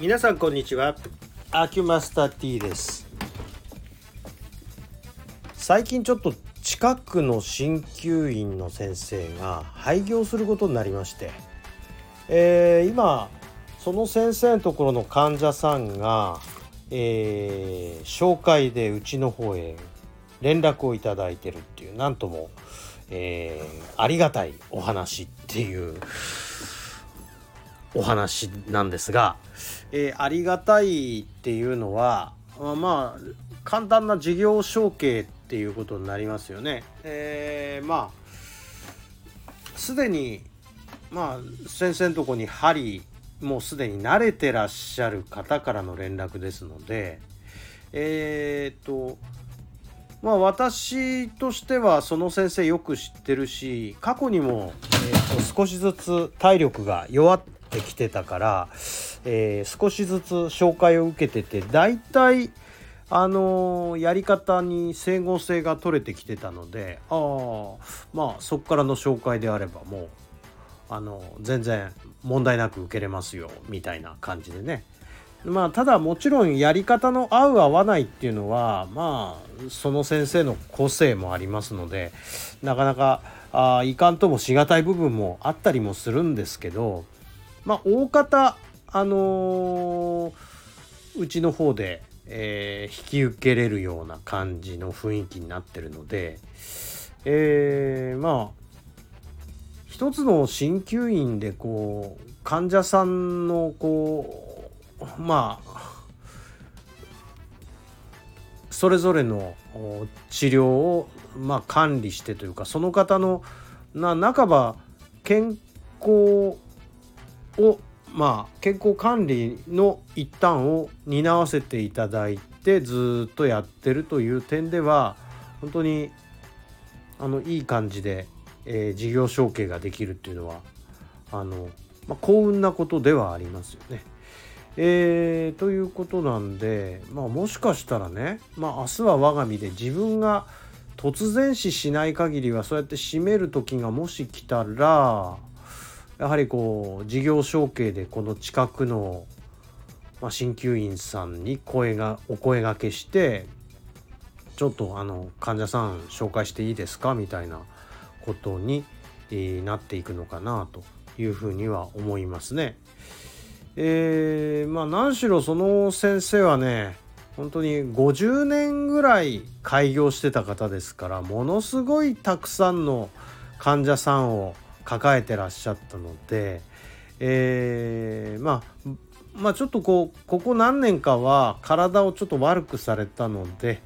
皆さんこんにちは。アキュマスター T です。最近ちょっと近くの鍼灸院の先生が廃業することになりまして、えー、今その先生のところの患者さんが、えー、紹介でうちの方へ連絡をいただいてるっていうなんとも、えー、ありがたいお話っていうお話なんですが、えー、ありがたいっていうのはまあ簡単な事業承継っていうことになりますよね。えー、まあすでにまあ先生のとこに針もうすでに慣れてらっしゃる方からの連絡ですのでえー、っとまあ私としてはその先生よく知ってるし過去にも、えー、と少しずつ体力が弱ってきてたから、えー、少しずつ紹介を受けてて大体あのー、やり方に整合性が取れてきてたのでああまあそこからの紹介であればもうあの全然問題なく受けれますよみたいな感じでね。まあただもちろんやり方の合う合わないっていうのはまあその先生の個性もありますのでなかなかあいかんともしがたい部分もあったりもするんですけどまあ大方あのー、うちの方で、えー、引き受けれるような感じの雰囲気になってるので、えー、まあ一つの鍼灸院でこう患者さんのこうまあそれぞれの治療をまあ管理してというかその方のな半ば健康をまあ健康管理の一端を担わせていただいてずっとやってるという点では本当にあのいい感じで、えー、事業承継ができるっていうのはあの、まあ、幸運なことではありますよね。えー、ということなんで、まあ、もしかしたらね、まあ、明日は我が身で自分が突然死しない限りはそうやって閉める時がもし来たらやはりこう事業承継でこの近くのまあ、鍼灸院さんに声がお声がけしてちょっとあの患者さん紹介していいですかみたいなことに、え、なっていくのかなというふうには思いますね。えー、まあ何しろその先生はね本当に50年ぐらい開業してた方ですからものすごいたくさんの患者さんを抱えてらっしゃったので、えー、まあまあちょっとこうここ何年かは体をちょっと悪くされたので、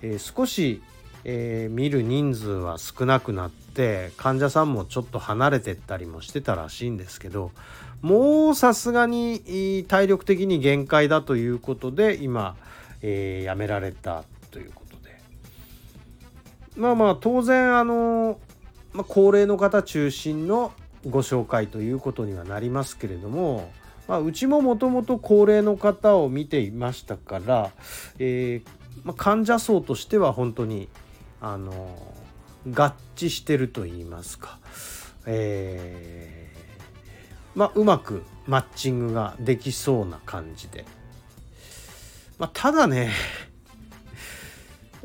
えー、少し、えー、見る人数は少なくなって患者さんもちょっと離れてったりもしてたらしいんですけどもうさすがに体力的に限界だということで今、えー、辞められたということで。まあまあ当然あの、まあ、高齢の方中心のご紹介ということにはなりますけれども、まあ、うちももともと高齢の方を見ていましたから、えーまあ、患者層としては本当にあの合致してると言いますか、えーまあ、うまくマッチングができそうな感じで。まあ、ただね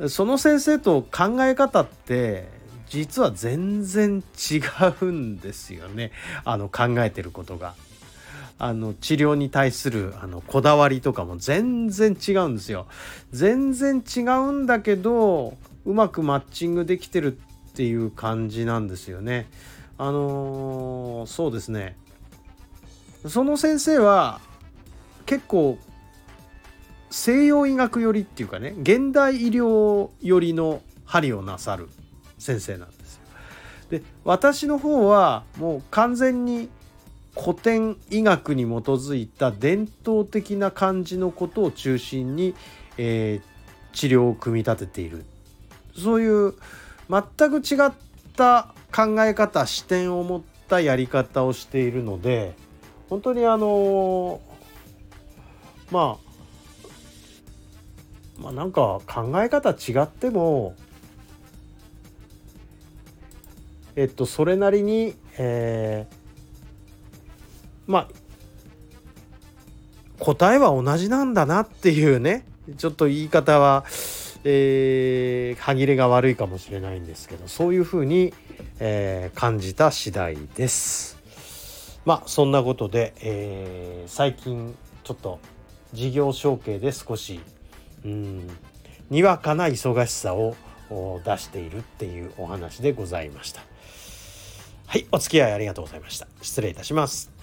その先生と考え方って実は全然違うんですよねあの考えてることが。あの治療に対するあのこだわりとかも全然違うんですよ。全然違うんだけどうまくマッチングできてるっていう感じなんですよね。あのー、そうですねその先生は結構西洋医学寄りっていうかね現代医療寄りの針をなさる先生なんですよ。で私の方はもう完全に古典医学に基づいた伝統的な感じのことを中心に、えー、治療を組み立てているそういう全く違った考え方視点を持ったやり方をしているので本当にあのまあまあなんか考え方違ってもえっとそれなりに、えー、まあ答えは同じなんだなっていうねちょっと言い方は、えー、歯切れが悪いかもしれないんですけどそういうふうに、えー、感じた次第です。まあそんなことで、えー、最近ちょっと事業承継で少しうんにわかな忙しさを出しているっていうお話でございました。はい、お付き合いありがとうございました。失礼いたします。